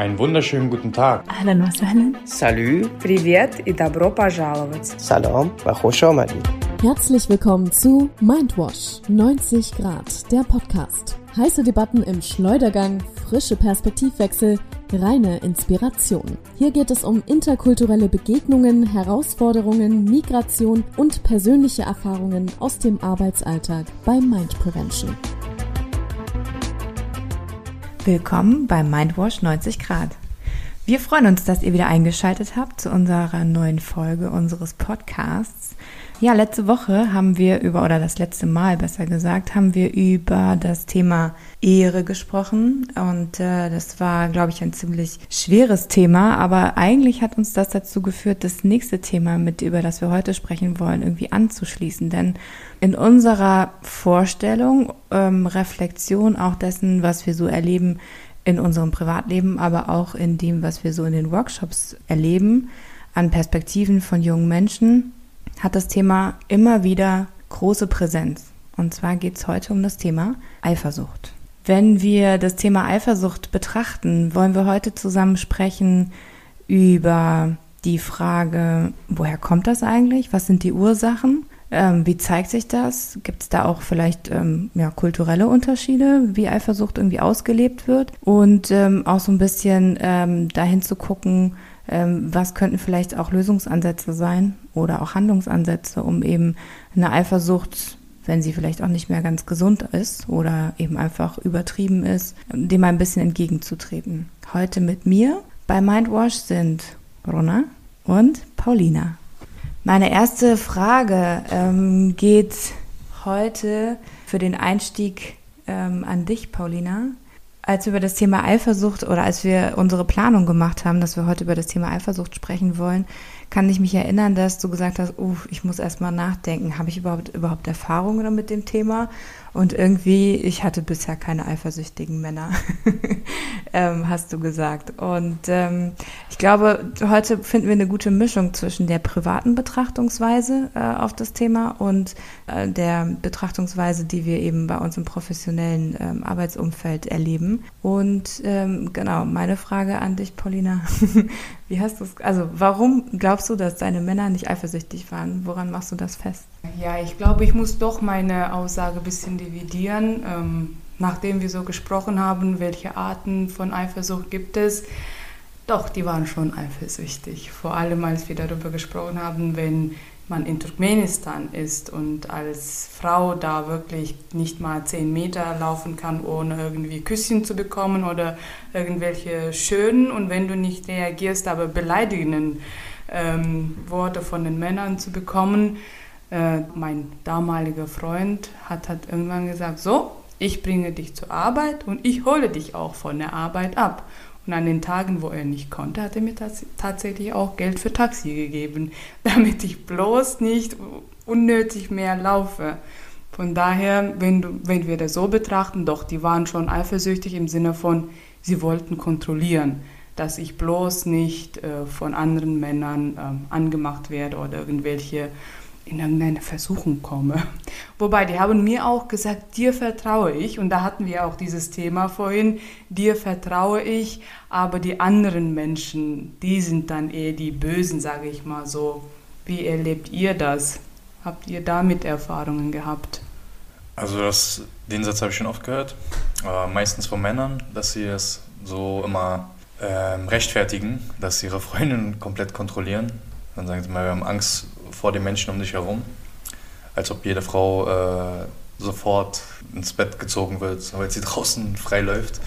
Einen wunderschönen guten Tag. Ahlan wa sahlan. Salü. Привет и добро пожаловать. Salam wa khosh Herzlich willkommen zu Mindwash 90 Grad, der Podcast. Heiße Debatten im Schleudergang, frische Perspektivwechsel, reine Inspiration. Hier geht es um interkulturelle Begegnungen, Herausforderungen, Migration und persönliche Erfahrungen aus dem Arbeitsalltag bei Mind Prevention. Willkommen bei Mindwash 90 Grad. Wir freuen uns, dass ihr wieder eingeschaltet habt zu unserer neuen Folge unseres Podcasts. Ja, letzte Woche haben wir über, oder das letzte Mal besser gesagt, haben wir über das Thema Ehre gesprochen. Und äh, das war, glaube ich, ein ziemlich schweres Thema. Aber eigentlich hat uns das dazu geführt, das nächste Thema, mit über das wir heute sprechen wollen, irgendwie anzuschließen. Denn in unserer Vorstellung, ähm, Reflexion auch dessen, was wir so erleben in unserem Privatleben, aber auch in dem, was wir so in den Workshops erleben, an Perspektiven von jungen Menschen, hat das Thema immer wieder große Präsenz. Und zwar geht es heute um das Thema Eifersucht. Wenn wir das Thema Eifersucht betrachten, wollen wir heute zusammen sprechen über die Frage, woher kommt das eigentlich? Was sind die Ursachen? Ähm, wie zeigt sich das? Gibt es da auch vielleicht ähm, ja, kulturelle Unterschiede, wie Eifersucht irgendwie ausgelebt wird? Und ähm, auch so ein bisschen ähm, dahin zu gucken, ähm, was könnten vielleicht auch Lösungsansätze sein oder auch Handlungsansätze, um eben eine Eifersucht, wenn sie vielleicht auch nicht mehr ganz gesund ist oder eben einfach übertrieben ist, dem ein bisschen entgegenzutreten. Heute mit mir bei Mindwash sind Rona und Paulina. Meine erste Frage ähm, geht heute für den Einstieg ähm, an dich, Paulina als wir über das Thema Eifersucht oder als wir unsere Planung gemacht haben, dass wir heute über das Thema Eifersucht sprechen wollen, kann ich mich erinnern, dass du gesagt hast, uh, ich muss erstmal nachdenken, habe ich überhaupt überhaupt Erfahrungen mit dem Thema? Und irgendwie, ich hatte bisher keine eifersüchtigen Männer, ähm, hast du gesagt. Und ähm, ich glaube, heute finden wir eine gute Mischung zwischen der privaten Betrachtungsweise äh, auf das Thema und äh, der Betrachtungsweise, die wir eben bei uns im professionellen ähm, Arbeitsumfeld erleben. Und ähm, genau, meine Frage an dich, Paulina. Wie hast du es, also warum glaubst du, dass deine Männer nicht eifersüchtig waren? Woran machst du das fest? Ja, ich glaube, ich muss doch meine Aussage ein bisschen dividieren. Ähm, nachdem wir so gesprochen haben, welche Arten von Eifersucht gibt es, doch, die waren schon eifersüchtig. Vor allem, als wir darüber gesprochen haben, wenn man in Turkmenistan ist und als Frau da wirklich nicht mal zehn Meter laufen kann, ohne irgendwie Küsschen zu bekommen oder irgendwelche schönen und wenn du nicht reagierst, aber beleidigenden ähm, Worte von den Männern zu bekommen, äh, mein damaliger Freund hat, hat irgendwann gesagt, so, ich bringe dich zur Arbeit und ich hole dich auch von der Arbeit ab. Und an den Tagen, wo er nicht konnte, hat er mir tats tatsächlich auch Geld für Taxi gegeben, damit ich bloß nicht unnötig mehr laufe. Von daher, wenn, du, wenn wir das so betrachten, doch, die waren schon eifersüchtig im Sinne von, sie wollten kontrollieren, dass ich bloß nicht äh, von anderen Männern äh, angemacht werde oder irgendwelche in irgendeine Versuchung komme. Wobei, die haben mir auch gesagt, dir vertraue ich. Und da hatten wir auch dieses Thema vorhin, dir vertraue ich, aber die anderen Menschen, die sind dann eher die Bösen, sage ich mal so. Wie erlebt ihr das? Habt ihr damit Erfahrungen gehabt? Also das, den Satz habe ich schon oft gehört, äh, meistens von Männern, dass sie es so immer ähm, rechtfertigen, dass sie ihre Freundin komplett kontrollieren. Dann sagen sie mal, wir haben Angst vor den Menschen um dich herum. Als ob jede Frau äh, sofort ins Bett gezogen wird, weil sie draußen frei läuft.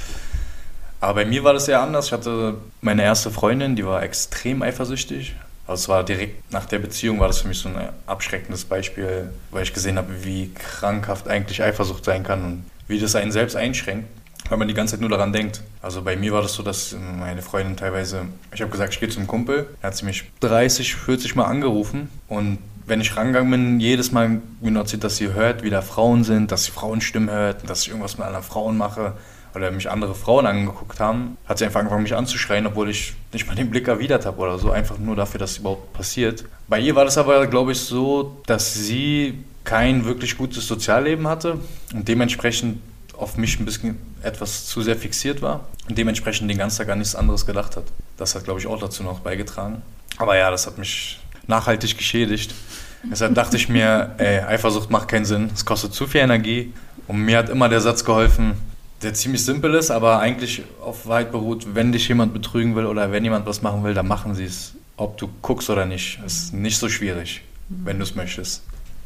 Aber bei mir war das eher anders. Ich hatte meine erste Freundin, die war extrem eifersüchtig. Also es war direkt nach der Beziehung war das für mich so ein abschreckendes Beispiel, weil ich gesehen habe, wie krankhaft eigentlich Eifersucht sein kann und wie das einen selbst einschränkt, weil man die ganze Zeit nur daran denkt. Also bei mir war das so, dass meine Freundin teilweise, ich habe gesagt, ich gehe zum Kumpel, dann hat sie mich 30, 40 Mal angerufen und wenn ich rangegangen bin, jedes Mal erzählt, dass sie hört, wie da Frauen sind, dass sie Frauenstimmen hört, dass ich irgendwas mit anderen Frauen mache oder mich andere Frauen angeguckt haben, hat sie einfach angefangen, mich anzuschreien, obwohl ich nicht mal den Blick erwidert habe oder so, einfach nur dafür, dass es überhaupt passiert. Bei ihr war das aber, glaube ich, so, dass sie kein wirklich gutes Sozialleben hatte und dementsprechend auf mich ein bisschen etwas zu sehr fixiert war und dementsprechend den ganzen Tag gar nichts anderes gedacht hat. Das hat, glaube ich, auch dazu noch beigetragen. Aber ja, das hat mich nachhaltig geschädigt. Deshalb dachte ich mir, ey, Eifersucht macht keinen Sinn, es kostet zu viel Energie. Und mir hat immer der Satz geholfen, der ziemlich simpel ist, aber eigentlich auf Wahrheit beruht, wenn dich jemand betrügen will oder wenn jemand was machen will, dann machen sie es. Ob du guckst oder nicht, ist nicht so schwierig, wenn du es möchtest.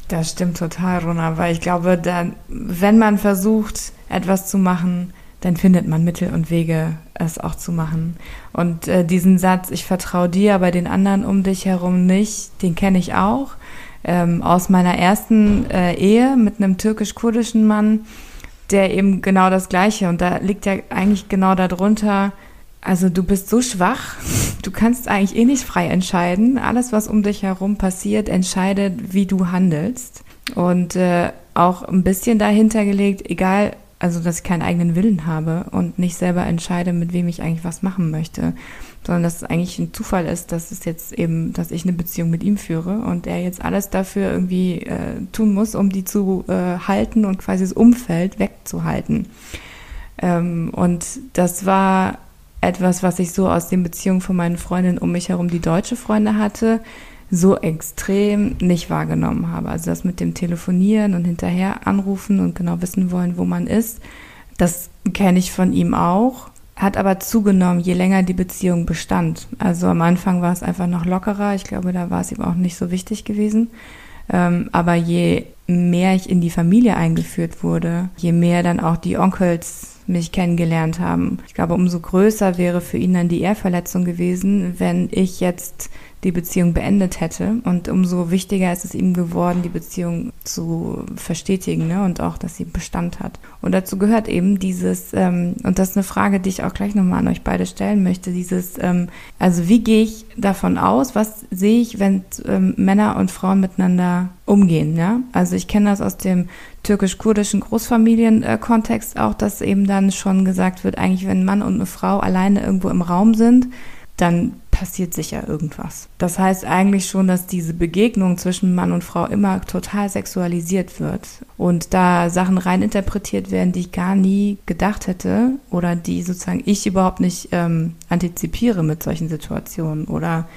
Das stimmt total, Rona, weil ich glaube, dann, wenn man versucht, etwas zu machen, dann findet man Mittel und Wege, es auch zu machen. Und äh, diesen Satz, ich vertraue dir, aber den anderen um dich herum nicht, den kenne ich auch. Ähm, aus meiner ersten äh, Ehe mit einem türkisch-kurdischen Mann, der eben genau das Gleiche. Und da liegt ja eigentlich genau darunter, also du bist so schwach, du kannst eigentlich eh nicht frei entscheiden. Alles, was um dich herum passiert, entscheidet, wie du handelst. Und äh, auch ein bisschen dahinter gelegt, egal, also dass ich keinen eigenen Willen habe und nicht selber entscheide, mit wem ich eigentlich was machen möchte sondern dass es eigentlich ein Zufall ist, dass es jetzt eben, dass ich eine Beziehung mit ihm führe und er jetzt alles dafür irgendwie äh, tun muss, um die zu äh, halten und quasi das Umfeld wegzuhalten. Ähm, und das war etwas, was ich so aus den Beziehungen von meinen Freundinnen um mich herum, die deutsche Freunde hatte, so extrem nicht wahrgenommen habe. Also das mit dem Telefonieren und hinterher anrufen und genau wissen wollen, wo man ist, das kenne ich von ihm auch hat aber zugenommen, je länger die Beziehung bestand. Also am Anfang war es einfach noch lockerer. Ich glaube, da war es ihm auch nicht so wichtig gewesen. Ähm, aber je mehr ich in die Familie eingeführt wurde, je mehr dann auch die Onkels mich kennengelernt haben. Ich glaube, umso größer wäre für ihn dann die Ehrverletzung gewesen, wenn ich jetzt die Beziehung beendet hätte. Und umso wichtiger ist es ihm geworden, die Beziehung zu verstetigen ne? und auch, dass sie Bestand hat. Und dazu gehört eben dieses, ähm, und das ist eine Frage, die ich auch gleich nochmal an euch beide stellen möchte, dieses, ähm, also wie gehe ich davon aus, was sehe ich, wenn ähm, Männer und Frauen miteinander umgehen. Ja? Also ich kenne das aus dem türkisch-kurdischen Großfamilienkontext auch, dass eben dann schon gesagt wird, eigentlich wenn ein Mann und eine Frau alleine irgendwo im Raum sind, dann passiert sicher irgendwas. Das heißt eigentlich schon, dass diese Begegnung zwischen Mann und Frau immer total sexualisiert wird und da Sachen rein interpretiert werden, die ich gar nie gedacht hätte oder die sozusagen ich überhaupt nicht ähm, antizipiere mit solchen Situationen oder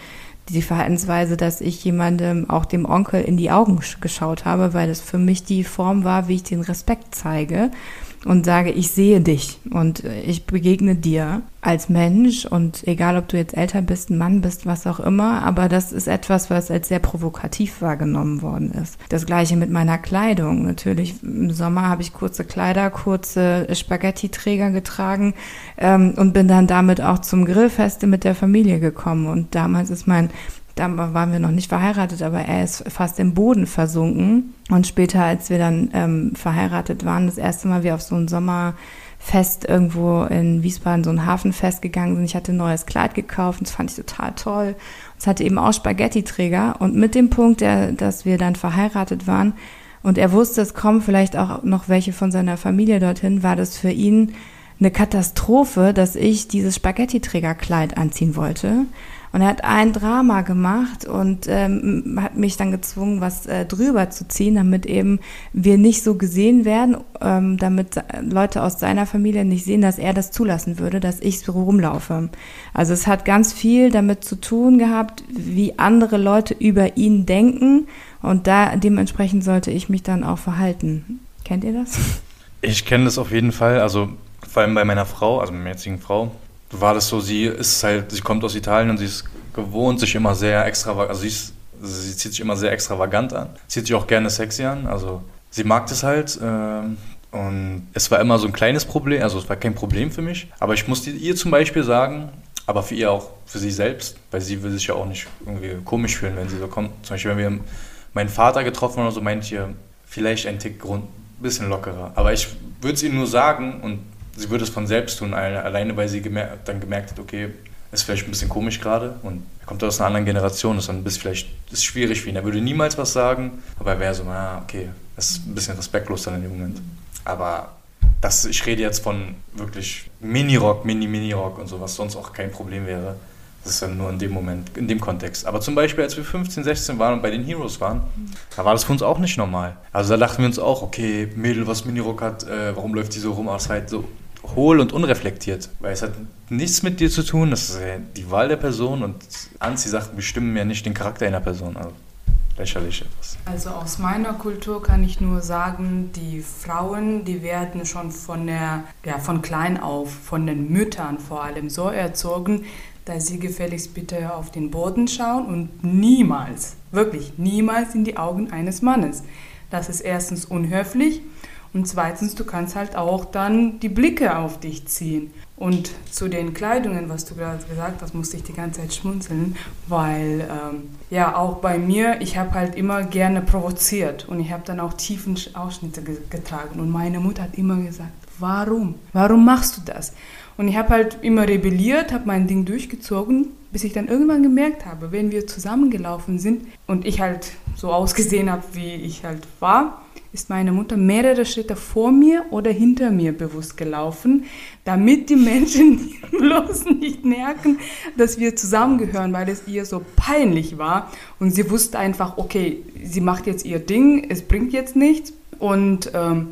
die Verhaltensweise, dass ich jemandem, auch dem Onkel, in die Augen geschaut habe, weil das für mich die Form war, wie ich den Respekt zeige und sage, ich sehe dich und ich begegne dir als Mensch und egal, ob du jetzt älter bist, ein Mann bist, was auch immer, aber das ist etwas, was als sehr provokativ wahrgenommen worden ist. Das gleiche mit meiner Kleidung. Natürlich im Sommer habe ich kurze Kleider, kurze Spaghetti-Träger getragen ähm, und bin dann damit auch zum Grillfeste mit der Familie gekommen und damals ist mein da waren wir noch nicht verheiratet, aber er ist fast im Boden versunken. Und später, als wir dann ähm, verheiratet waren, das erste Mal wir auf so ein Sommerfest irgendwo in Wiesbaden, so ein Hafenfest gegangen sind. Ich hatte ein neues Kleid gekauft und das fand ich total toll. Es hatte eben auch Spaghetti-Träger. Und mit dem Punkt, der, dass wir dann verheiratet waren und er wusste, es kommen vielleicht auch noch welche von seiner Familie dorthin, war das für ihn eine Katastrophe, dass ich dieses Spaghetti-Trägerkleid anziehen wollte. Und er hat ein Drama gemacht und ähm, hat mich dann gezwungen, was äh, drüber zu ziehen, damit eben wir nicht so gesehen werden, ähm, damit Leute aus seiner Familie nicht sehen, dass er das zulassen würde, dass ich so rumlaufe. Also es hat ganz viel damit zu tun gehabt, wie andere Leute über ihn denken und da dementsprechend sollte ich mich dann auch verhalten. Kennt ihr das? Ich kenne das auf jeden Fall. Also vor allem bei meiner Frau, also meiner jetzigen Frau, war das so, sie ist halt, sie kommt aus Italien und sie ist gewohnt, sich immer sehr extravagant, also sie, ist, sie zieht sich immer sehr extravagant an, zieht sich auch gerne sexy an, also sie mag das halt äh, und es war immer so ein kleines Problem, also es war kein Problem für mich, aber ich musste ihr zum Beispiel sagen, aber für ihr auch, für sie selbst, weil sie will sich ja auch nicht irgendwie komisch fühlen, wenn sie so kommt. Zum Beispiel, wenn wir meinen Vater getroffen haben oder so, meint ihr, vielleicht ein Tick Grund, bisschen lockerer. Aber ich würde es ihr nur sagen und sie würde es von selbst tun, alleine weil sie gemer dann gemerkt hat, okay, ist vielleicht ein bisschen komisch gerade und er kommt aus einer anderen Generation, ist dann ein bisschen vielleicht ist schwierig für ihn. Er würde niemals was sagen, aber er wäre so, na, okay, das ist ein bisschen respektlos dann in dem Moment. Aber das, ich rede jetzt von wirklich Mini-Rock, Mini-Mini-Rock und so, was sonst auch kein Problem wäre. Das ist dann nur in dem Moment, in dem Kontext. Aber zum Beispiel, als wir 15, 16 waren und bei den Heroes waren, da war das für uns auch nicht normal. Also da dachten wir uns auch, okay, Mädel, was Minirock hat, äh, warum läuft die so rum? Aber es halt so hohl und unreflektiert. Weil es hat nichts mit dir zu tun, das ist ja die Wahl der Person und Anziehsachen bestimmen ja nicht den Charakter einer Person. Also lächerlich etwas. Also aus meiner Kultur kann ich nur sagen, die Frauen, die werden schon von der, ja, von klein auf, von den Müttern vor allem so erzogen, dass sie gefälligst bitte auf den Boden schauen und niemals, wirklich niemals in die Augen eines Mannes. Das ist erstens unhöflich und zweitens, du kannst halt auch dann die Blicke auf dich ziehen. Und zu den Kleidungen, was du gerade gesagt hast, musste ich die ganze Zeit schmunzeln, weil ähm, ja auch bei mir, ich habe halt immer gerne provoziert und ich habe dann auch tiefen Ausschnitte ge getragen. Und meine Mutter hat immer gesagt, warum? Warum machst du das? Und ich habe halt immer rebelliert, habe mein Ding durchgezogen, bis ich dann irgendwann gemerkt habe, wenn wir zusammengelaufen sind und ich halt so ausgesehen habe, wie ich halt war, ist meine Mutter mehrere Schritte vor mir oder hinter mir bewusst gelaufen, damit die Menschen bloß nicht merken, dass wir zusammengehören, weil es ihr so peinlich war. Und sie wusste einfach, okay, sie macht jetzt ihr Ding, es bringt jetzt nichts. Und ähm,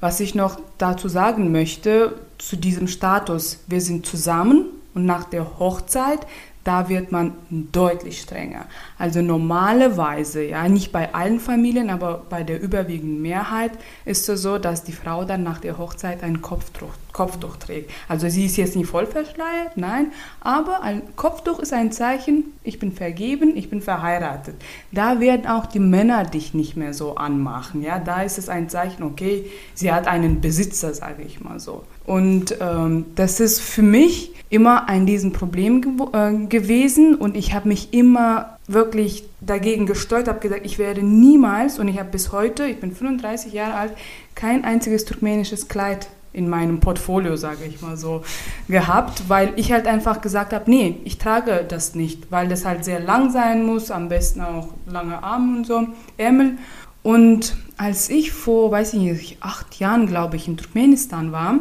was ich noch dazu sagen möchte, zu diesem Status, wir sind zusammen und nach der Hochzeit da wird man deutlich strenger. Also normalerweise, ja, nicht bei allen Familien, aber bei der überwiegenden Mehrheit ist es so, dass die Frau dann nach der Hochzeit ein Kopftuch, Kopftuch trägt. Also sie ist jetzt nicht voll verschleiert, nein, aber ein Kopftuch ist ein Zeichen, ich bin vergeben, ich bin verheiratet. Da werden auch die Männer dich nicht mehr so anmachen, ja, da ist es ein Zeichen, okay, sie hat einen Besitzer, sage ich mal so. Und ähm, das ist für mich immer ein Riesenproblem ge äh, gewesen und ich habe mich immer wirklich dagegen gesteuert, habe gesagt, ich werde niemals und ich habe bis heute, ich bin 35 Jahre alt, kein einziges turkmenisches Kleid in meinem Portfolio, sage ich mal so, gehabt, weil ich halt einfach gesagt habe, nee, ich trage das nicht, weil das halt sehr lang sein muss, am besten auch lange Arme und so, Ärmel. Und als ich vor, weiß ich nicht, acht Jahren, glaube ich, in Turkmenistan war,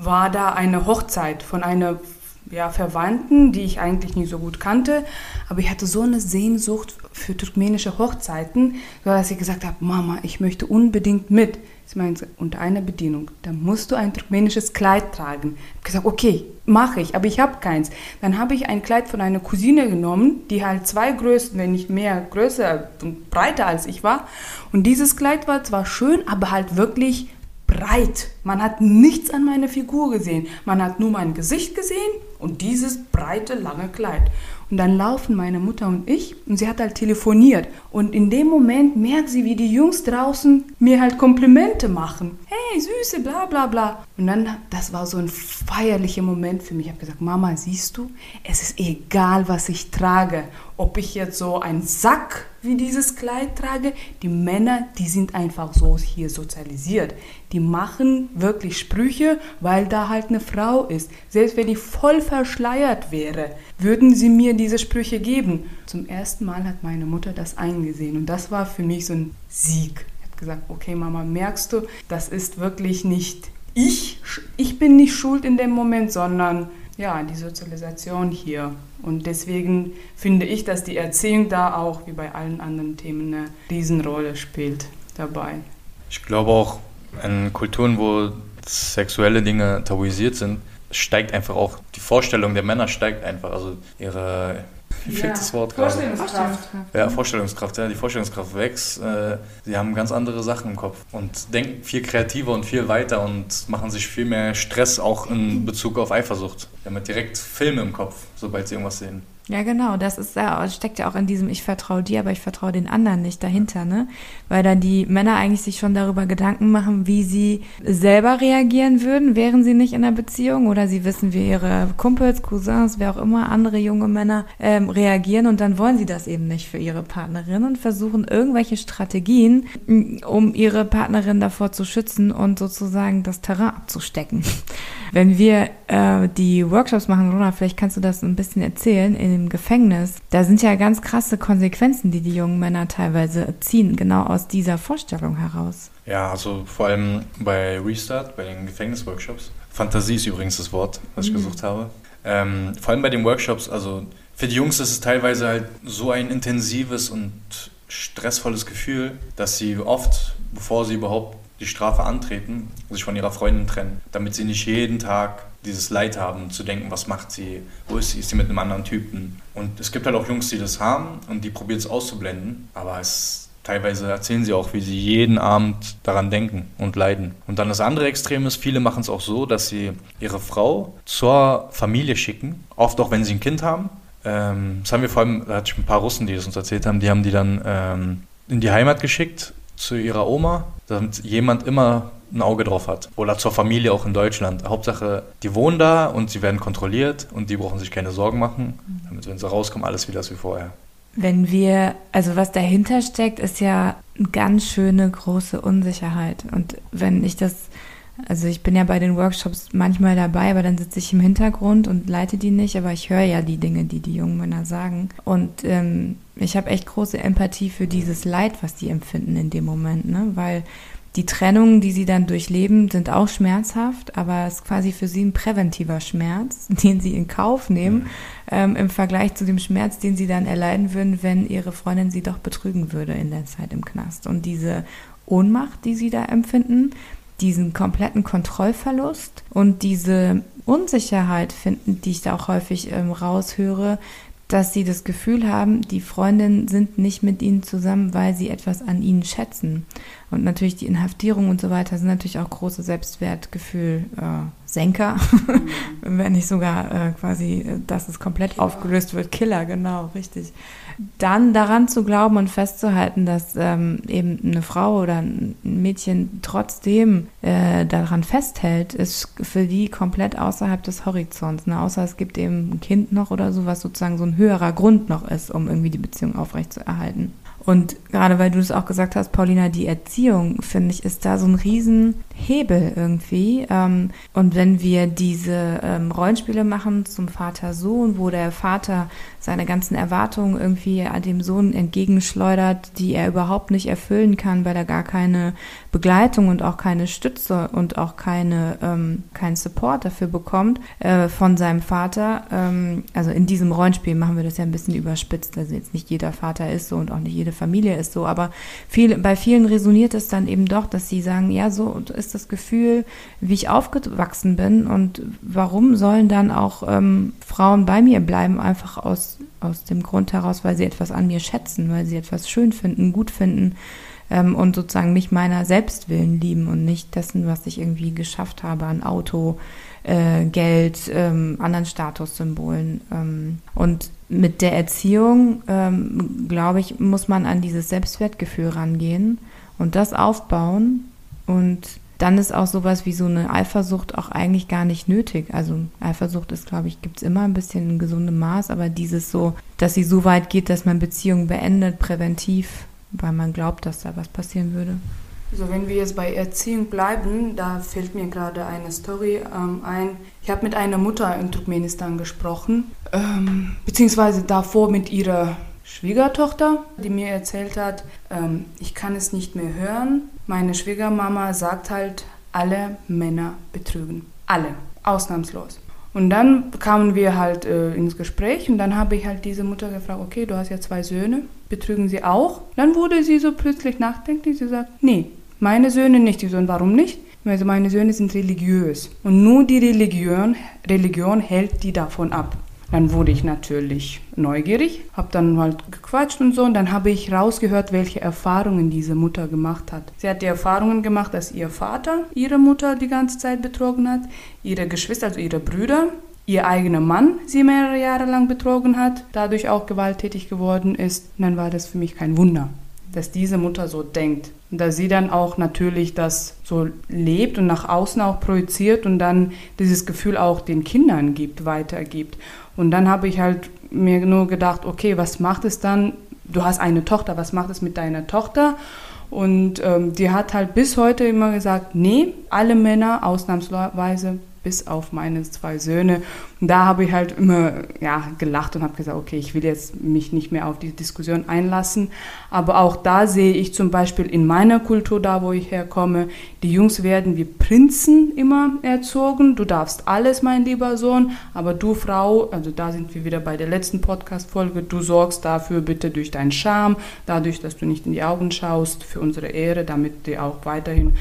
war da eine Hochzeit von einer ja, Verwandten, die ich eigentlich nicht so gut kannte. Aber ich hatte so eine Sehnsucht für turkmenische Hochzeiten, dass ich gesagt habe, Mama, ich möchte unbedingt mit. Sie meinte, unter einer Bedienung, da musst du ein turkmenisches Kleid tragen. Ich habe gesagt, okay, mache ich, aber ich habe keins. Dann habe ich ein Kleid von einer Cousine genommen, die halt zwei Größen, wenn nicht mehr, größer und breiter als ich war. Und dieses Kleid war zwar schön, aber halt wirklich breit. Man hat nichts an meiner Figur gesehen. Man hat nur mein Gesicht gesehen und dieses breite, lange Kleid. Und dann laufen meine Mutter und ich und sie hat halt telefoniert. Und in dem Moment merkt sie, wie die Jungs draußen mir halt Komplimente machen. Hey, Süße, bla bla bla. Und dann, das war so ein feierlicher Moment für mich. Ich habe gesagt, Mama, siehst du, es ist egal, was ich trage. Ob ich jetzt so einen Sack wie dieses Kleid trage. Die Männer, die sind einfach so hier sozialisiert. Die machen wirklich Sprüche, weil da halt eine Frau ist. Selbst wenn ich voll verschleiert wäre, würden sie mir diese Sprüche geben. Zum ersten Mal hat meine Mutter das eingesehen und das war für mich so ein Sieg. Ich habe gesagt, okay Mama, merkst du, das ist wirklich nicht ich, ich bin nicht schuld in dem Moment, sondern ja, die Sozialisation hier. Und deswegen finde ich, dass die Erziehung da auch, wie bei allen anderen Themen, eine Riesenrolle spielt dabei. Ich glaube auch, in Kulturen, wo sexuelle Dinge tabuisiert sind, steigt einfach auch die Vorstellung der Männer steigt einfach. Also ihre wie fehlt ja. das Wort gerade? Vorstellungskraft. Ja, Vorstellungskraft, ja, die Vorstellungskraft wächst. Äh, sie haben ganz andere Sachen im Kopf und denken viel kreativer und viel weiter und machen sich viel mehr Stress auch in Bezug auf Eifersucht. Sie haben direkt Filme im Kopf, sobald sie irgendwas sehen. Ja, genau. Das ist ja, steckt ja auch in diesem Ich vertraue dir, aber ich vertraue den anderen nicht dahinter, ne? Weil dann die Männer eigentlich sich schon darüber Gedanken machen, wie sie selber reagieren würden, wären sie nicht in einer Beziehung oder sie wissen, wie ihre Kumpels, Cousins, wer auch immer, andere junge Männer ähm, reagieren und dann wollen sie das eben nicht für ihre Partnerin und versuchen irgendwelche Strategien, um ihre Partnerin davor zu schützen und sozusagen das Terrain abzustecken. Wenn wir äh, die Workshops machen, Rona, vielleicht kannst du das ein bisschen erzählen, in dem Gefängnis, da sind ja ganz krasse Konsequenzen, die die jungen Männer teilweise ziehen, genau aus dieser Vorstellung heraus. Ja, also vor allem bei Restart, bei den Gefängnisworkshops. Fantasie ist übrigens das Wort, was ich mhm. gesucht habe. Ähm, vor allem bei den Workshops, also für die Jungs ist es teilweise halt so ein intensives und stressvolles Gefühl, dass sie oft, bevor sie überhaupt die Strafe antreten, sich von ihrer Freundin trennen, damit sie nicht jeden Tag dieses Leid haben, zu denken, was macht sie, wo ist sie, ist sie mit einem anderen Typen. Und es gibt halt auch Jungs, die das haben und die probieren es auszublenden, aber es, teilweise erzählen sie auch, wie sie jeden Abend daran denken und leiden. Und dann das andere Extrem ist, viele machen es auch so, dass sie ihre Frau zur Familie schicken, oft auch wenn sie ein Kind haben. Ähm, das haben wir vor allem, da hatte ich ein paar Russen, die das uns erzählt haben, die haben die dann ähm, in die Heimat geschickt zu ihrer Oma, damit jemand immer ein Auge drauf hat. Oder zur Familie auch in Deutschland. Hauptsache, die wohnen da und sie werden kontrolliert und die brauchen sich keine Sorgen machen, damit, wenn sie rauskommen, alles wieder ist wie vorher. Wenn wir, also was dahinter steckt, ist ja eine ganz schöne große Unsicherheit. Und wenn ich das, also ich bin ja bei den Workshops manchmal dabei, aber dann sitze ich im Hintergrund und leite die nicht, aber ich höre ja die Dinge, die die jungen Männer sagen. Und ähm, ich habe echt große Empathie für dieses Leid, was die empfinden in dem Moment, ne? Weil die Trennungen, die sie dann durchleben, sind auch schmerzhaft, aber es ist quasi für sie ein präventiver Schmerz, den sie in Kauf nehmen, ähm, im Vergleich zu dem Schmerz, den sie dann erleiden würden, wenn ihre Freundin sie doch betrügen würde in der Zeit im Knast. Und diese Ohnmacht, die sie da empfinden, diesen kompletten Kontrollverlust und diese Unsicherheit finden, die ich da auch häufig ähm, raushöre, dass sie das Gefühl haben, die Freundinnen sind nicht mit ihnen zusammen, weil sie etwas an ihnen schätzen. Und natürlich die Inhaftierung und so weiter sind natürlich auch große Selbstwertgefühl äh, Senker, wenn nicht sogar äh, quasi, äh, dass es komplett Killer. aufgelöst wird. Killer, genau, richtig. Dann daran zu glauben und festzuhalten, dass ähm, eben eine Frau oder ein Mädchen trotzdem äh, daran festhält, ist für die komplett außerhalb des Horizonts. Ne? Außer es gibt eben ein Kind noch oder so, was sozusagen so ein höherer Grund noch ist, um irgendwie die Beziehung aufrechtzuerhalten. Und gerade weil du es auch gesagt hast, Paulina, die Erziehung, finde ich, ist da so ein Riesenhebel irgendwie. Ähm, und wenn wir diese ähm, Rollenspiele machen zum Vater-Sohn, wo der Vater seine ganzen Erwartungen irgendwie dem Sohn entgegenschleudert, die er überhaupt nicht erfüllen kann, weil er gar keine Begleitung und auch keine Stütze und auch keine ähm, keinen Support dafür bekommt äh, von seinem Vater. Ähm, also in diesem Rollenspiel machen wir das ja ein bisschen überspitzt. Also jetzt nicht jeder Vater ist so und auch nicht jede Familie ist so, aber viel, bei vielen resoniert es dann eben doch, dass sie sagen, ja, so ist das Gefühl, wie ich aufgewachsen bin und warum sollen dann auch ähm, Frauen bei mir bleiben, einfach aus aus dem Grund heraus, weil sie etwas an mir schätzen, weil sie etwas schön finden, gut finden ähm, und sozusagen mich meiner Selbstwillen lieben und nicht dessen, was ich irgendwie geschafft habe an Auto, äh, Geld, ähm, anderen Statussymbolen. Ähm, und mit der Erziehung, ähm, glaube ich, muss man an dieses Selbstwertgefühl rangehen und das aufbauen und dann ist auch sowas wie so eine Eifersucht auch eigentlich gar nicht nötig. Also Eifersucht ist, glaube ich, gibt es immer ein bisschen in gesundem Maß, aber dieses so, dass sie so weit geht, dass man Beziehungen beendet, präventiv, weil man glaubt, dass da was passieren würde. Also wenn wir jetzt bei Erziehung bleiben, da fällt mir gerade eine Story ähm, ein. Ich habe mit einer Mutter in Turkmenistan gesprochen, ähm, beziehungsweise davor mit ihrer Schwiegertochter, die mir erzählt hat, ähm, ich kann es nicht mehr hören. Meine Schwiegermama sagt halt, alle Männer betrügen. Alle, ausnahmslos. Und dann kamen wir halt äh, ins Gespräch und dann habe ich halt diese Mutter gefragt, okay, du hast ja zwei Söhne, betrügen sie auch? Dann wurde sie so plötzlich nachdenklich, sie sagt, nee, meine Söhne nicht. Die Söhne, warum nicht? Also meine Söhne sind religiös und nur die Religion, Religion hält die davon ab. Dann wurde ich natürlich neugierig, habe dann halt gequatscht und so und dann habe ich rausgehört, welche Erfahrungen diese Mutter gemacht hat. Sie hat die Erfahrungen gemacht, dass ihr Vater ihre Mutter die ganze Zeit betrogen hat, ihre Geschwister, also ihre Brüder, ihr eigener Mann sie mehrere Jahre lang betrogen hat, dadurch auch gewalttätig geworden ist. Und dann war das für mich kein Wunder, dass diese Mutter so denkt. Und dass sie dann auch natürlich das so lebt und nach außen auch projiziert und dann dieses Gefühl auch den Kindern gibt, weitergibt. Und dann habe ich halt mir nur gedacht, okay, was macht es dann? Du hast eine Tochter, was macht es mit deiner Tochter? Und ähm, die hat halt bis heute immer gesagt, nee, alle Männer ausnahmsweise bis auf meine zwei Söhne. Und da habe ich halt immer ja, gelacht und habe gesagt, okay, ich will jetzt mich nicht mehr auf die Diskussion einlassen. Aber auch da sehe ich zum Beispiel in meiner Kultur, da wo ich herkomme, die Jungs werden wie Prinzen immer erzogen. Du darfst alles, mein lieber Sohn, aber du Frau, also da sind wir wieder bei der letzten Podcast-Folge, du sorgst dafür bitte durch deinen Charme, dadurch, dass du nicht in die Augen schaust, für unsere Ehre, damit die auch weiterhin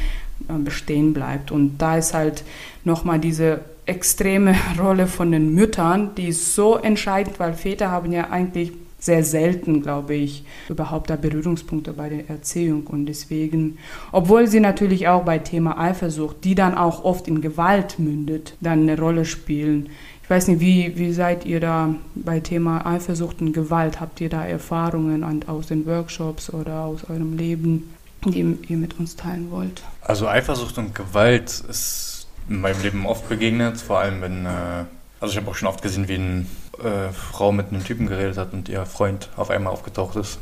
bestehen bleibt. Und da ist halt nochmal diese extreme Rolle von den Müttern, die ist so entscheidend, weil Väter haben ja eigentlich sehr selten, glaube ich, überhaupt da Berührungspunkte bei der Erziehung. Und deswegen, obwohl sie natürlich auch bei Thema Eifersucht, die dann auch oft in Gewalt mündet, dann eine Rolle spielen. Ich weiß nicht, wie, wie seid ihr da bei Thema Eifersucht und Gewalt? Habt ihr da Erfahrungen aus den Workshops oder aus eurem Leben, die ihr mit uns teilen wollt? Also Eifersucht und Gewalt ist in meinem Leben oft begegnet, vor allem wenn, äh, also ich habe auch schon oft gesehen, wie eine äh, Frau mit einem Typen geredet hat und ihr Freund auf einmal aufgetaucht ist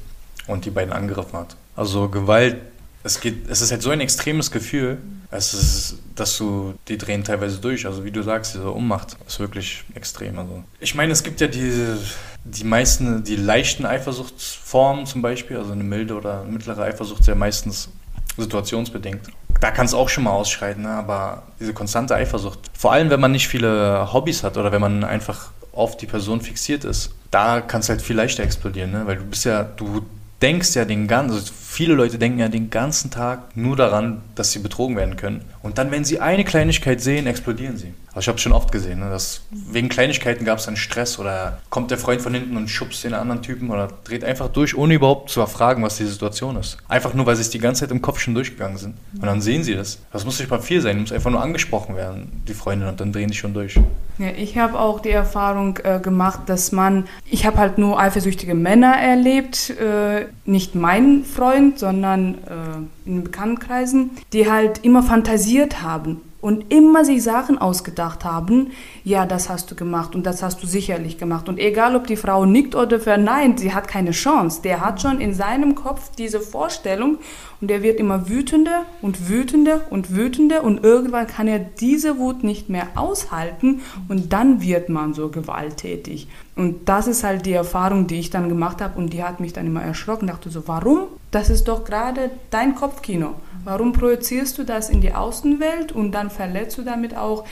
und die beiden angegriffen hat. Also Gewalt, es geht, es ist halt so ein extremes Gefühl, es ist, dass du, die drehen teilweise durch, also wie du sagst, diese Ummacht ist wirklich extrem. Also ich meine, es gibt ja diese, die meisten, die leichten Eifersuchtsformen zum Beispiel, also eine milde oder mittlere Eifersucht, ist ja meistens situationsbedingt. Da kann es auch schon mal ausschreiten, ne? aber diese konstante Eifersucht, vor allem wenn man nicht viele Hobbys hat oder wenn man einfach auf die Person fixiert ist, da kann es halt viel leichter explodieren, ne? weil du bist ja, du denkst ja den ganzen, also viele Leute denken ja den ganzen Tag nur daran, dass sie betrogen werden können. Und dann, wenn sie eine Kleinigkeit sehen, explodieren sie. Also ich habe es schon oft gesehen, ne, dass wegen Kleinigkeiten gab es dann Stress oder kommt der Freund von hinten und schubst den anderen Typen oder dreht einfach durch, ohne überhaupt zu erfragen, was die Situation ist. Einfach nur, weil sie es die ganze Zeit im Kopf schon durchgegangen sind. Und dann sehen sie das. Das muss nicht mal viel sein, muss einfach nur angesprochen werden, die Freundin, und dann drehen die schon durch. Ja, ich habe auch die Erfahrung äh, gemacht, dass man, ich habe halt nur eifersüchtige Männer erlebt, äh, nicht mein Freund, sondern äh, in Bekanntenkreisen, die halt immer fantasiert haben und immer sich Sachen ausgedacht haben, ja, das hast du gemacht und das hast du sicherlich gemacht. Und egal, ob die Frau nickt oder verneint, sie hat keine Chance. Der hat schon in seinem Kopf diese Vorstellung und der wird immer wütender und wütender und wütender und irgendwann kann er diese Wut nicht mehr aushalten und dann wird man so gewalttätig. Und das ist halt die Erfahrung, die ich dann gemacht habe und die hat mich dann immer erschrocken. Ich dachte so, warum? Das ist doch gerade dein Kopfkino. Warum projizierst du das in die Außenwelt und dann verletzt du damit auch,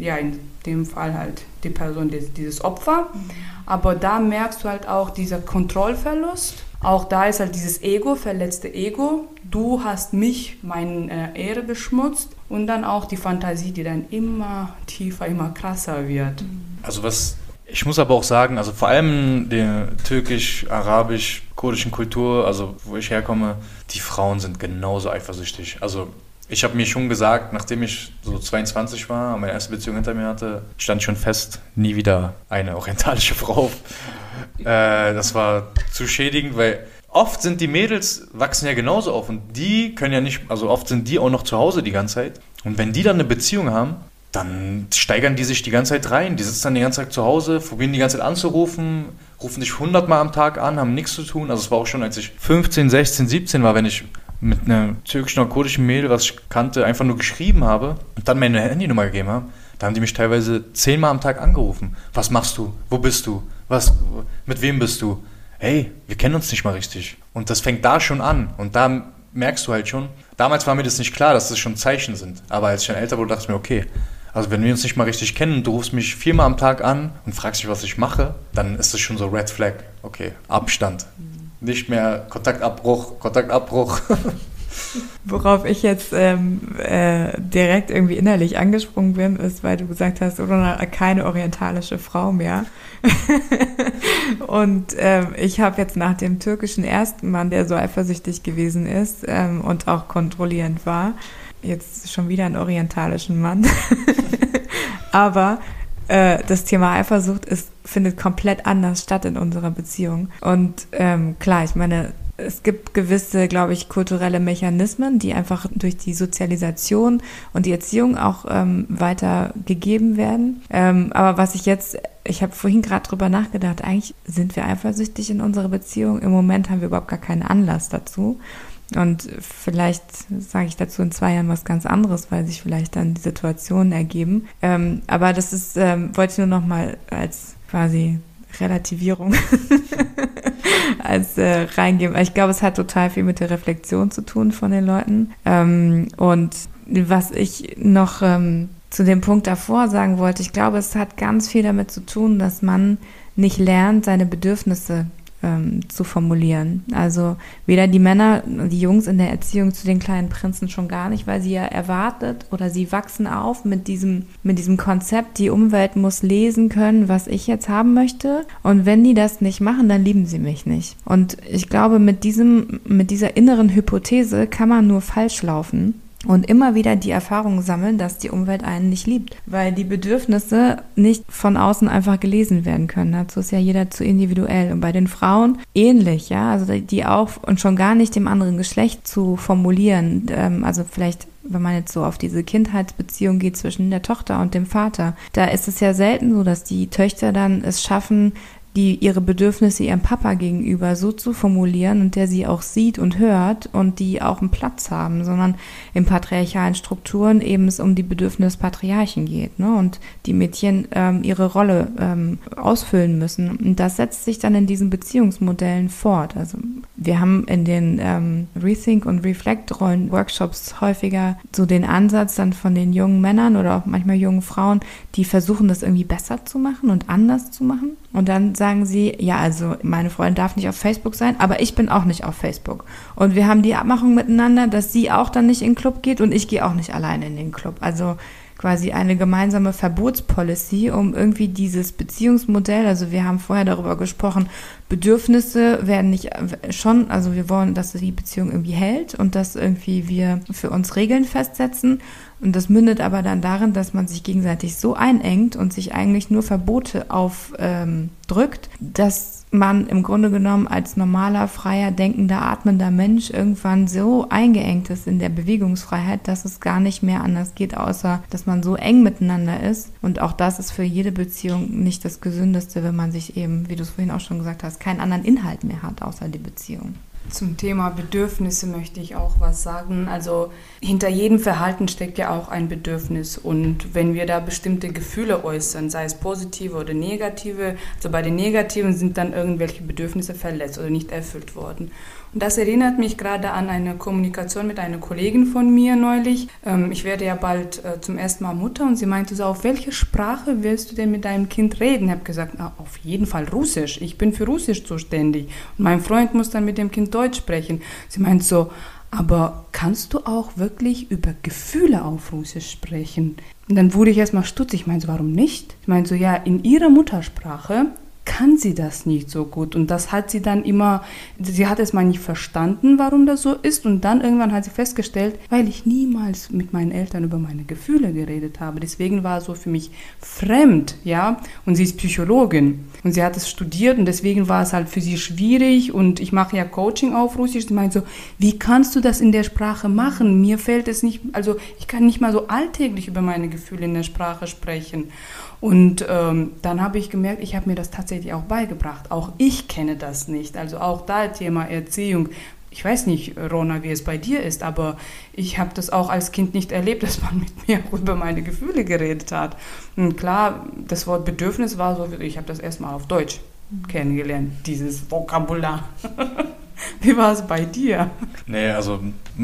ja, in dem Fall halt die Person, dieses Opfer. Aber da merkst du halt auch dieser Kontrollverlust. Auch da ist halt dieses Ego, verletzte Ego. Du hast mich, meine äh, Ehre beschmutzt. Und dann auch die Fantasie, die dann immer tiefer, immer krasser wird. Also was ich muss aber auch sagen, also vor allem der türkisch-arabisch-kurdischen Kultur, also wo ich herkomme, die Frauen sind genauso eifersüchtig. Also ich habe mir schon gesagt, nachdem ich so 22 war, meine erste Beziehung hinter mir hatte, stand schon fest, nie wieder eine orientalische Frau. äh, das war zu schädigend, weil oft sind die Mädels, wachsen ja genauso auf und die können ja nicht, also oft sind die auch noch zu Hause die ganze Zeit. Und wenn die dann eine Beziehung haben, dann steigern die sich die ganze Zeit rein. Die sitzen dann die ganze Zeit zu Hause, probieren die ganze Zeit anzurufen, rufen dich 100 Mal am Tag an, haben nichts zu tun. Also es war auch schon, als ich 15, 16, 17 war, wenn ich mit einem türkischen kurdischen Mädel, was ich kannte, einfach nur geschrieben habe und dann meine Handynummer gegeben habe. Da haben die mich teilweise zehnmal am Tag angerufen. Was machst du? Wo bist du? Was, mit wem bist du? Hey, wir kennen uns nicht mal richtig. Und das fängt da schon an. Und da merkst du halt schon, damals war mir das nicht klar, dass das schon Zeichen sind. Aber als ich dann älter wurde, dachte ich mir, okay, also wenn wir uns nicht mal richtig kennen du rufst mich viermal am Tag an und fragst mich, was ich mache, dann ist das schon so Red Flag. Okay, Abstand. Nicht mehr Kontaktabbruch, Kontaktabbruch. Worauf ich jetzt ähm, äh, direkt irgendwie innerlich angesprungen bin, ist, weil du gesagt hast, oder keine orientalische Frau mehr. und ähm, ich habe jetzt nach dem türkischen ersten Mann, der so eifersüchtig gewesen ist ähm, und auch kontrollierend war, jetzt schon wieder einen orientalischen Mann. Aber äh, das Thema Eifersucht ist, findet komplett anders statt in unserer Beziehung. Und ähm, klar, ich meine, es gibt gewisse, glaube ich, kulturelle Mechanismen, die einfach durch die Sozialisation und die Erziehung auch ähm, weitergegeben werden. Ähm, aber was ich jetzt, ich habe vorhin gerade drüber nachgedacht, eigentlich sind wir eifersüchtig in unserer Beziehung. Im Moment haben wir überhaupt gar keinen Anlass dazu. Und vielleicht sage ich dazu in zwei Jahren was ganz anderes, weil sich vielleicht dann die Situationen ergeben. Ähm, aber das ist, ähm, wollte ich nur noch mal als quasi Relativierung als äh, reingeben. Ich glaube, es hat total viel mit der Reflexion zu tun von den Leuten. Ähm, und was ich noch ähm, zu dem Punkt davor sagen wollte, ich glaube, es hat ganz viel damit zu tun, dass man nicht lernt, seine Bedürfnisse ähm, zu formulieren. Also weder die Männer, die Jungs in der Erziehung zu den kleinen Prinzen schon gar nicht, weil sie ja erwartet oder sie wachsen auf mit diesem, mit diesem Konzept, die Umwelt muss lesen können, was ich jetzt haben möchte. Und wenn die das nicht machen, dann lieben sie mich nicht. Und ich glaube, mit diesem, mit dieser inneren Hypothese kann man nur falsch laufen und immer wieder die Erfahrung sammeln, dass die Umwelt einen nicht liebt, weil die Bedürfnisse nicht von außen einfach gelesen werden können. Dazu ist ja jeder zu individuell und bei den Frauen ähnlich, ja, also die auch und schon gar nicht dem anderen Geschlecht zu formulieren, ähm, also vielleicht wenn man jetzt so auf diese Kindheitsbeziehung geht zwischen der Tochter und dem Vater, da ist es ja selten so, dass die Töchter dann es schaffen, die ihre Bedürfnisse ihrem Papa gegenüber so zu formulieren und der sie auch sieht und hört und die auch einen Platz haben, sondern in patriarchalen Strukturen eben es um die Bedürfnisse des Patriarchen geht ne? und die Mädchen ähm, ihre Rolle ähm, ausfüllen müssen. Und das setzt sich dann in diesen Beziehungsmodellen fort. Also wir haben in den ähm, Rethink- und Reflect-Rollen-Workshops häufiger so den Ansatz dann von den jungen Männern oder auch manchmal jungen Frauen, die versuchen das irgendwie besser zu machen und anders zu machen und dann sagen sie, ja, also meine Freundin darf nicht auf Facebook sein, aber ich bin auch nicht auf Facebook. Und wir haben die Abmachung miteinander, dass sie auch dann nicht in den Club geht und ich gehe auch nicht alleine in den Club. Also quasi eine gemeinsame Verbotspolicy, um irgendwie dieses Beziehungsmodell, also wir haben vorher darüber gesprochen, Bedürfnisse werden nicht schon, also wir wollen, dass die Beziehung irgendwie hält und dass irgendwie wir für uns Regeln festsetzen und das mündet aber dann darin, dass man sich gegenseitig so einengt und sich eigentlich nur Verbote aufdrückt, ähm, dass man im Grunde genommen als normaler, freier, denkender, atmender Mensch irgendwann so eingeengt ist in der Bewegungsfreiheit, dass es gar nicht mehr anders geht, außer dass man so eng miteinander ist. Und auch das ist für jede Beziehung nicht das Gesündeste, wenn man sich eben, wie du es vorhin auch schon gesagt hast, keinen anderen Inhalt mehr hat, außer die Beziehung. Zum Thema Bedürfnisse möchte ich auch was sagen. Also hinter jedem Verhalten steckt ja auch ein Bedürfnis. Und wenn wir da bestimmte Gefühle äußern, sei es positive oder negative, also bei den negativen sind dann irgendwelche Bedürfnisse verletzt oder nicht erfüllt worden. Und das erinnert mich gerade an eine Kommunikation mit einer Kollegin von mir neulich. Ähm, ich werde ja bald äh, zum ersten Mal Mutter und sie meinte so, auf welche Sprache willst du denn mit deinem Kind reden? Ich habe gesagt, na, auf jeden Fall Russisch. Ich bin für Russisch zuständig. Und mein Freund muss dann mit dem Kind Deutsch sprechen. Sie meint so, aber kannst du auch wirklich über Gefühle auf Russisch sprechen? Und dann wurde ich erstmal stutzig. Ich meine so, warum nicht? Ich meine so, ja, in ihrer Muttersprache kann sie das nicht so gut. Und das hat sie dann immer, sie hat es mal nicht verstanden, warum das so ist. Und dann irgendwann hat sie festgestellt, weil ich niemals mit meinen Eltern über meine Gefühle geredet habe. Deswegen war es so für mich fremd, ja. Und sie ist Psychologin und sie hat es studiert und deswegen war es halt für sie schwierig. Und ich mache ja Coaching auf Russisch. Sie meint so, wie kannst du das in der Sprache machen? Mir fällt es nicht, also ich kann nicht mal so alltäglich über meine Gefühle in der Sprache sprechen. Und ähm, dann habe ich gemerkt, ich habe mir das tatsächlich auch beigebracht. Auch ich kenne das nicht. Also auch da Thema Erziehung. Ich weiß nicht, Rona, wie es bei dir ist, aber ich habe das auch als Kind nicht erlebt, dass man mit mir über meine Gefühle geredet hat. Und klar, das Wort Bedürfnis war so, ich habe das erstmal auf Deutsch kennengelernt, dieses Vokabular. Wie war es bei dir? Nee, also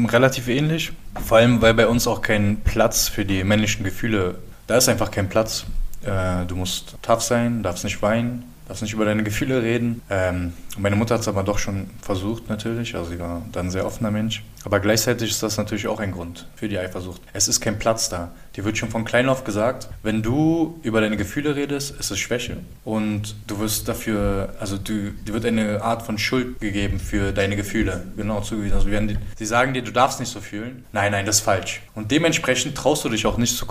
relativ ähnlich. Vor allem, weil bei uns auch kein Platz für die männlichen Gefühle, da ist einfach kein Platz. Äh, du musst tough sein, darfst nicht weinen, darfst nicht über deine Gefühle reden. Ähm, meine Mutter hat es aber doch schon versucht natürlich, also sie war dann ein sehr offener Mensch. Aber gleichzeitig ist das natürlich auch ein Grund für die Eifersucht. Es ist kein Platz da. Dir wird schon von klein auf gesagt, wenn du über deine Gefühle redest, ist es Schwäche. Und du wirst dafür, also du, dir wird eine Art von Schuld gegeben für deine Gefühle. Genau zugewiesen. Also die, sie sagen dir, du darfst nicht so fühlen. Nein, nein, das ist falsch. Und dementsprechend traust du dich auch nicht zu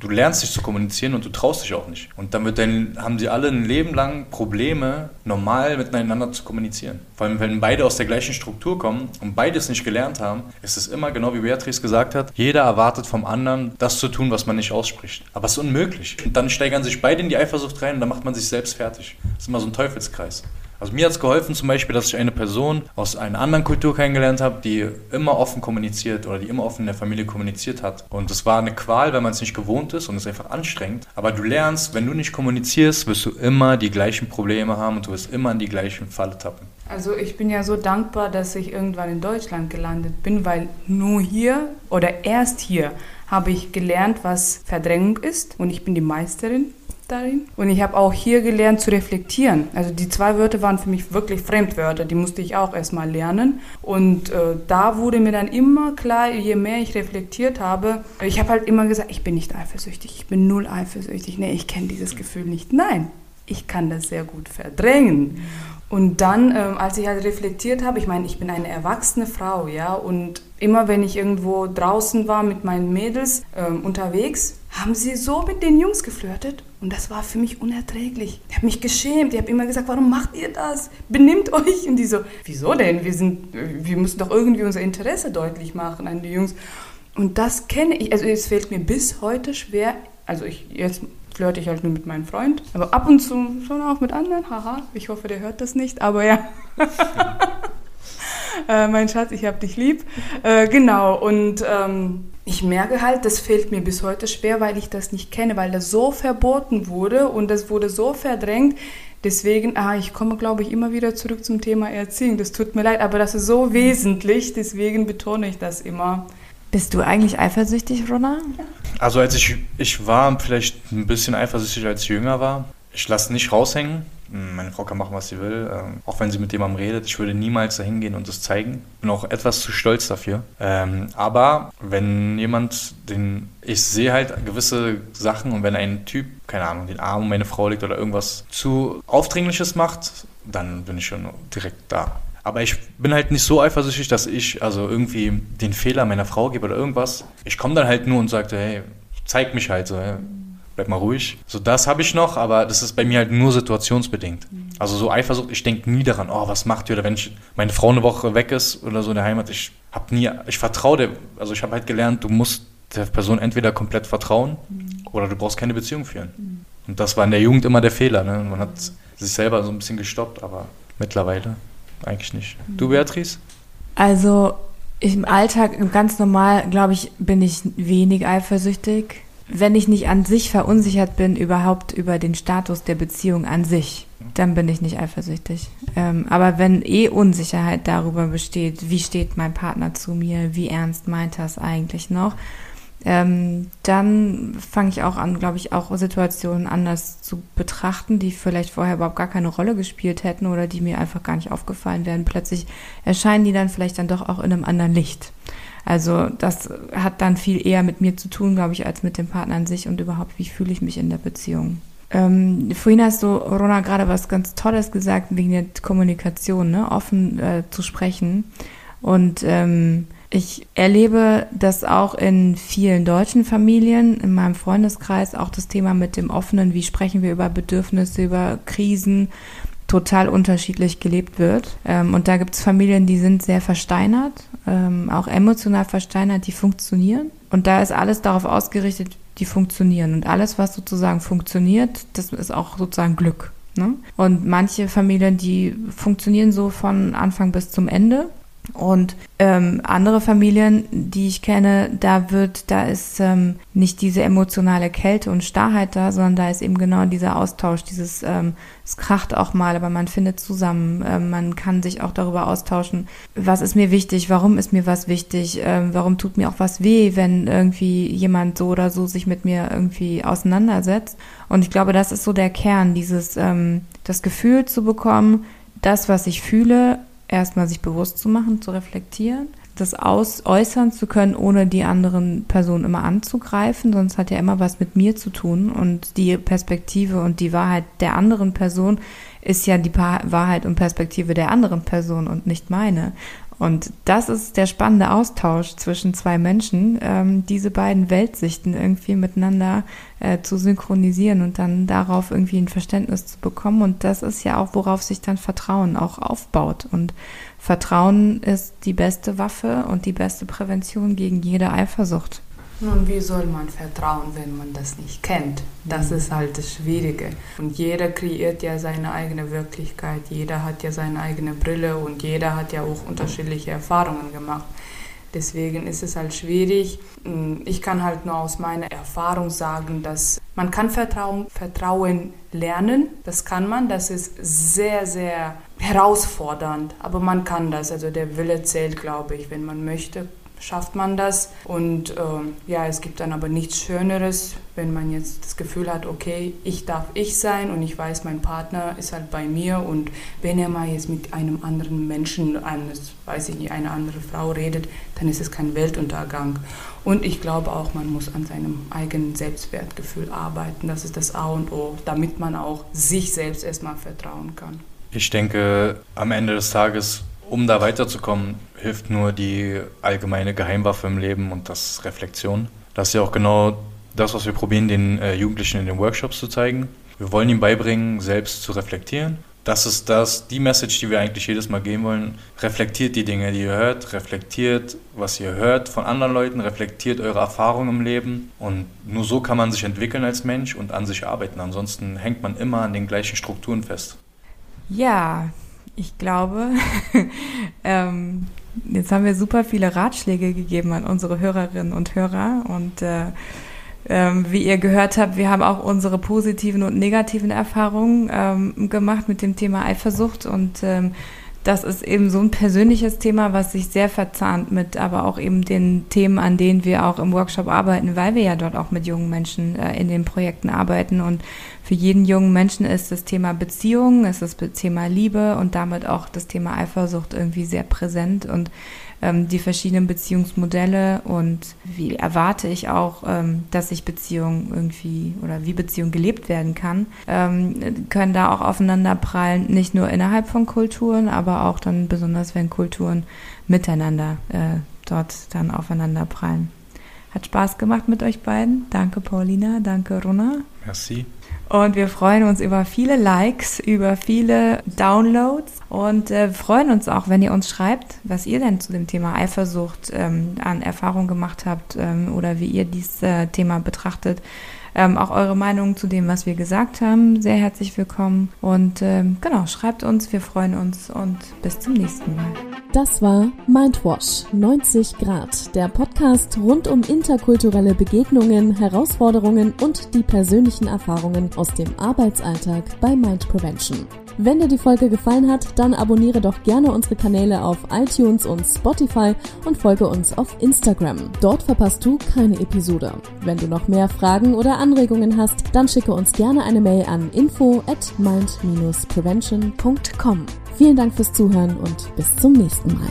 du lernst dich zu kommunizieren und du traust dich auch nicht. Und damit dann haben sie alle ein Leben lang Probleme, normal miteinander zu kommunizieren. Vor allem, wenn beide aus der gleichen Struktur kommen und beides nicht gelernt haben, ist es immer genau wie Beatrice gesagt hat, jeder erwartet vom anderen, das zu tun, was man nicht ausspricht. Aber es ist unmöglich. Und dann steigern sich beide in die Eifersucht rein und dann macht man sich selbst fertig. Das ist immer so ein Teufelskreis. Also mir hat es geholfen zum Beispiel, dass ich eine Person aus einer anderen Kultur kennengelernt habe, die immer offen kommuniziert oder die immer offen in der Familie kommuniziert hat. Und das war eine Qual, wenn man es nicht gewohnt ist und es einfach anstrengend. Aber du lernst, wenn du nicht kommunizierst, wirst du immer die gleichen Probleme haben und du wirst immer in die gleichen Falle tappen. Also ich bin ja so dankbar, dass ich irgendwann in Deutschland gelandet bin, weil nur hier oder erst hier habe ich gelernt, was Verdrängung ist und ich bin die Meisterin darin. Und ich habe auch hier gelernt zu reflektieren. Also die zwei Wörter waren für mich wirklich Fremdwörter, die musste ich auch erstmal lernen. Und äh, da wurde mir dann immer klar, je mehr ich reflektiert habe, ich habe halt immer gesagt, ich bin nicht eifersüchtig, ich bin null eifersüchtig. Nee, ich kenne dieses Gefühl nicht. Nein, ich kann das sehr gut verdrängen. Und dann, ähm, als ich halt reflektiert habe, ich meine, ich bin eine erwachsene Frau, ja, und immer wenn ich irgendwo draußen war mit meinen Mädels ähm, unterwegs, haben sie so mit den Jungs geflirtet und das war für mich unerträglich. Ich habe mich geschämt. Ich habe immer gesagt, warum macht ihr das? Benimmt euch. Und die so, wieso denn? Wir, sind, wir müssen doch irgendwie unser Interesse deutlich machen an die Jungs. Und das kenne ich, also es fällt mir bis heute schwer, also ich, jetzt flirte ich halt nur mit meinem Freund, aber ab und zu schon auch mit anderen, haha, ich hoffe, der hört das nicht, aber ja. äh, mein Schatz, ich hab dich lieb. Äh, genau, und ähm, ich merke halt, das fällt mir bis heute schwer, weil ich das nicht kenne, weil das so verboten wurde und das wurde so verdrängt. Deswegen, ah, ich komme, glaube ich, immer wieder zurück zum Thema Erziehung. Das tut mir leid, aber das ist so wesentlich, deswegen betone ich das immer. Bist du eigentlich eifersüchtig, Rona? Also als ich, ich war vielleicht ein bisschen eifersüchtig, als ich jünger war. Ich lasse nicht raushängen. Hm, meine Frau kann machen, was sie will, ähm, auch wenn sie mit jemandem redet. Ich würde niemals dahin gehen und das zeigen. Bin auch etwas zu stolz dafür. Ähm, aber wenn jemand, den ich sehe halt gewisse Sachen und wenn ein Typ, keine Ahnung, den Arm um meine Frau legt oder irgendwas zu Aufdringliches macht, dann bin ich schon direkt da. Aber ich bin halt nicht so eifersüchtig, dass ich also irgendwie den Fehler meiner Frau gebe oder irgendwas. Ich komme dann halt nur und sage, hey, zeig mich halt so. Hey bleib mal ruhig. So, das habe ich noch, aber das ist bei mir halt nur situationsbedingt. Mhm. Also so Eifersucht, ich denke nie daran, oh, was macht ihr, oder wenn ich, meine Frau eine Woche weg ist oder so in der Heimat, ich habe nie, ich vertraue der, also ich habe halt gelernt, du musst der Person entweder komplett vertrauen mhm. oder du brauchst keine Beziehung führen. Mhm. Und das war in der Jugend immer der Fehler. Ne? Man hat sich selber so ein bisschen gestoppt, aber mittlerweile eigentlich nicht. Du. Beatrice? Also im Alltag, ganz normal, glaube ich, bin ich wenig eifersüchtig wenn ich nicht an sich verunsichert bin, überhaupt über den Status der Beziehung an sich, dann bin ich nicht eifersüchtig. Ähm, aber wenn eh Unsicherheit darüber besteht, wie steht mein Partner zu mir, wie ernst meint er es eigentlich noch, ähm, dann fange ich auch an, glaube ich, auch Situationen anders zu betrachten, die vielleicht vorher überhaupt gar keine Rolle gespielt hätten oder die mir einfach gar nicht aufgefallen wären. Plötzlich erscheinen die dann vielleicht dann doch auch in einem anderen Licht. Also das hat dann viel eher mit mir zu tun, glaube ich, als mit dem Partner an sich und überhaupt, wie fühle ich mich in der Beziehung. Ähm, vorhin hast du, Rona, gerade was ganz Tolles gesagt wegen der Kommunikation, ne? offen äh, zu sprechen. Und ähm, ich erlebe das auch in vielen deutschen Familien, in meinem Freundeskreis, auch das Thema mit dem Offenen, wie sprechen wir über Bedürfnisse, über Krisen, total unterschiedlich gelebt wird. Ähm, und da gibt es Familien, die sind sehr versteinert, ähm, auch emotional versteinert, die funktionieren. Und da ist alles darauf ausgerichtet, die funktionieren. Und alles, was sozusagen funktioniert, das ist auch sozusagen Glück. Ne? Und manche Familien, die funktionieren so von Anfang bis zum Ende. Und ähm, andere Familien, die ich kenne, da wird, da ist ähm, nicht diese emotionale Kälte und Starrheit da, sondern da ist eben genau dieser Austausch, dieses, ähm, es kracht auch mal, aber man findet zusammen, ähm, man kann sich auch darüber austauschen, was ist mir wichtig, warum ist mir was wichtig, ähm, warum tut mir auch was weh, wenn irgendwie jemand so oder so sich mit mir irgendwie auseinandersetzt. Und ich glaube, das ist so der Kern, dieses, ähm, das Gefühl zu bekommen, das, was ich fühle, erstmal sich bewusst zu machen, zu reflektieren, das aus äußern zu können, ohne die anderen Personen immer anzugreifen, sonst hat ja immer was mit mir zu tun und die Perspektive und die Wahrheit der anderen Person ist ja die Wahrheit und Perspektive der anderen Person und nicht meine. Und das ist der spannende Austausch zwischen zwei Menschen, ähm, diese beiden Weltsichten irgendwie miteinander äh, zu synchronisieren und dann darauf irgendwie ein Verständnis zu bekommen. Und das ist ja auch, worauf sich dann Vertrauen auch aufbaut. Und Vertrauen ist die beste Waffe und die beste Prävention gegen jede Eifersucht. Nun, wie soll man vertrauen, wenn man das nicht kennt? Das ist halt das Schwierige. Und jeder kreiert ja seine eigene Wirklichkeit, jeder hat ja seine eigene Brille und jeder hat ja auch unterschiedliche Erfahrungen gemacht. Deswegen ist es halt schwierig. Ich kann halt nur aus meiner Erfahrung sagen, dass man kann Vertrauen, Vertrauen lernen. Das kann man. Das ist sehr, sehr herausfordernd. Aber man kann das. Also der Wille zählt, glaube ich. Wenn man möchte, schafft man das. Und äh, ja, es gibt dann aber nichts Schöneres, wenn man jetzt das Gefühl hat, okay, ich darf ich sein und ich weiß, mein Partner ist halt bei mir und wenn er mal jetzt mit einem anderen Menschen, eines, weiß ich nicht, eine andere Frau redet, dann ist es kein Weltuntergang. Und ich glaube auch, man muss an seinem eigenen Selbstwertgefühl arbeiten. Das ist das A und O, damit man auch sich selbst erstmal vertrauen kann. Ich denke, am Ende des Tages um da weiterzukommen, hilft nur die allgemeine Geheimwaffe im Leben und das Reflexion. Das ist ja auch genau das, was wir probieren, den äh, Jugendlichen in den Workshops zu zeigen. Wir wollen ihnen beibringen, selbst zu reflektieren. Das ist das, die Message, die wir eigentlich jedes Mal geben wollen. Reflektiert die Dinge, die ihr hört, reflektiert, was ihr hört von anderen Leuten, reflektiert eure Erfahrungen im Leben. Und nur so kann man sich entwickeln als Mensch und an sich arbeiten. Ansonsten hängt man immer an den gleichen Strukturen fest. Ja, ich glaube, ähm, jetzt haben wir super viele Ratschläge gegeben an unsere Hörerinnen und Hörer und äh, ähm, wie ihr gehört habt, wir haben auch unsere positiven und negativen Erfahrungen ähm, gemacht mit dem Thema Eifersucht und ähm, das ist eben so ein persönliches Thema, was sich sehr verzahnt mit, aber auch eben den Themen, an denen wir auch im Workshop arbeiten, weil wir ja dort auch mit jungen Menschen äh, in den Projekten arbeiten. Und für jeden jungen Menschen ist das Thema Beziehung, ist das Thema Liebe und damit auch das Thema Eifersucht irgendwie sehr präsent. Und ähm, die verschiedenen Beziehungsmodelle und wie erwarte ich auch, ähm, dass sich Beziehung irgendwie oder wie Beziehung gelebt werden kann, ähm, können da auch aufeinander prallen, nicht nur innerhalb von Kulturen, aber auch dann besonders, wenn Kulturen miteinander äh, dort dann aufeinander prallen. Hat Spaß gemacht mit euch beiden. Danke, Paulina. Danke, Runa. Merci. Und wir freuen uns über viele Likes, über viele Downloads und äh, freuen uns auch, wenn ihr uns schreibt, was ihr denn zu dem Thema Eifersucht ähm, an Erfahrung gemacht habt ähm, oder wie ihr dieses äh, Thema betrachtet. Ähm, auch eure Meinung zu dem, was wir gesagt haben, sehr herzlich willkommen. Und ähm, genau, schreibt uns, wir freuen uns und bis zum nächsten Mal. Das war Mindwash 90 Grad, der Podcast rund um interkulturelle Begegnungen, Herausforderungen und die persönlichen Erfahrungen aus dem Arbeitsalltag bei Mind Prevention. Wenn dir die Folge gefallen hat, dann abonniere doch gerne unsere Kanäle auf iTunes und Spotify und folge uns auf Instagram. Dort verpasst du keine Episode. Wenn du noch mehr Fragen oder Anregungen hast, dann schicke uns gerne eine Mail an info at mind-prevention.com. Vielen Dank fürs Zuhören und bis zum nächsten Mal.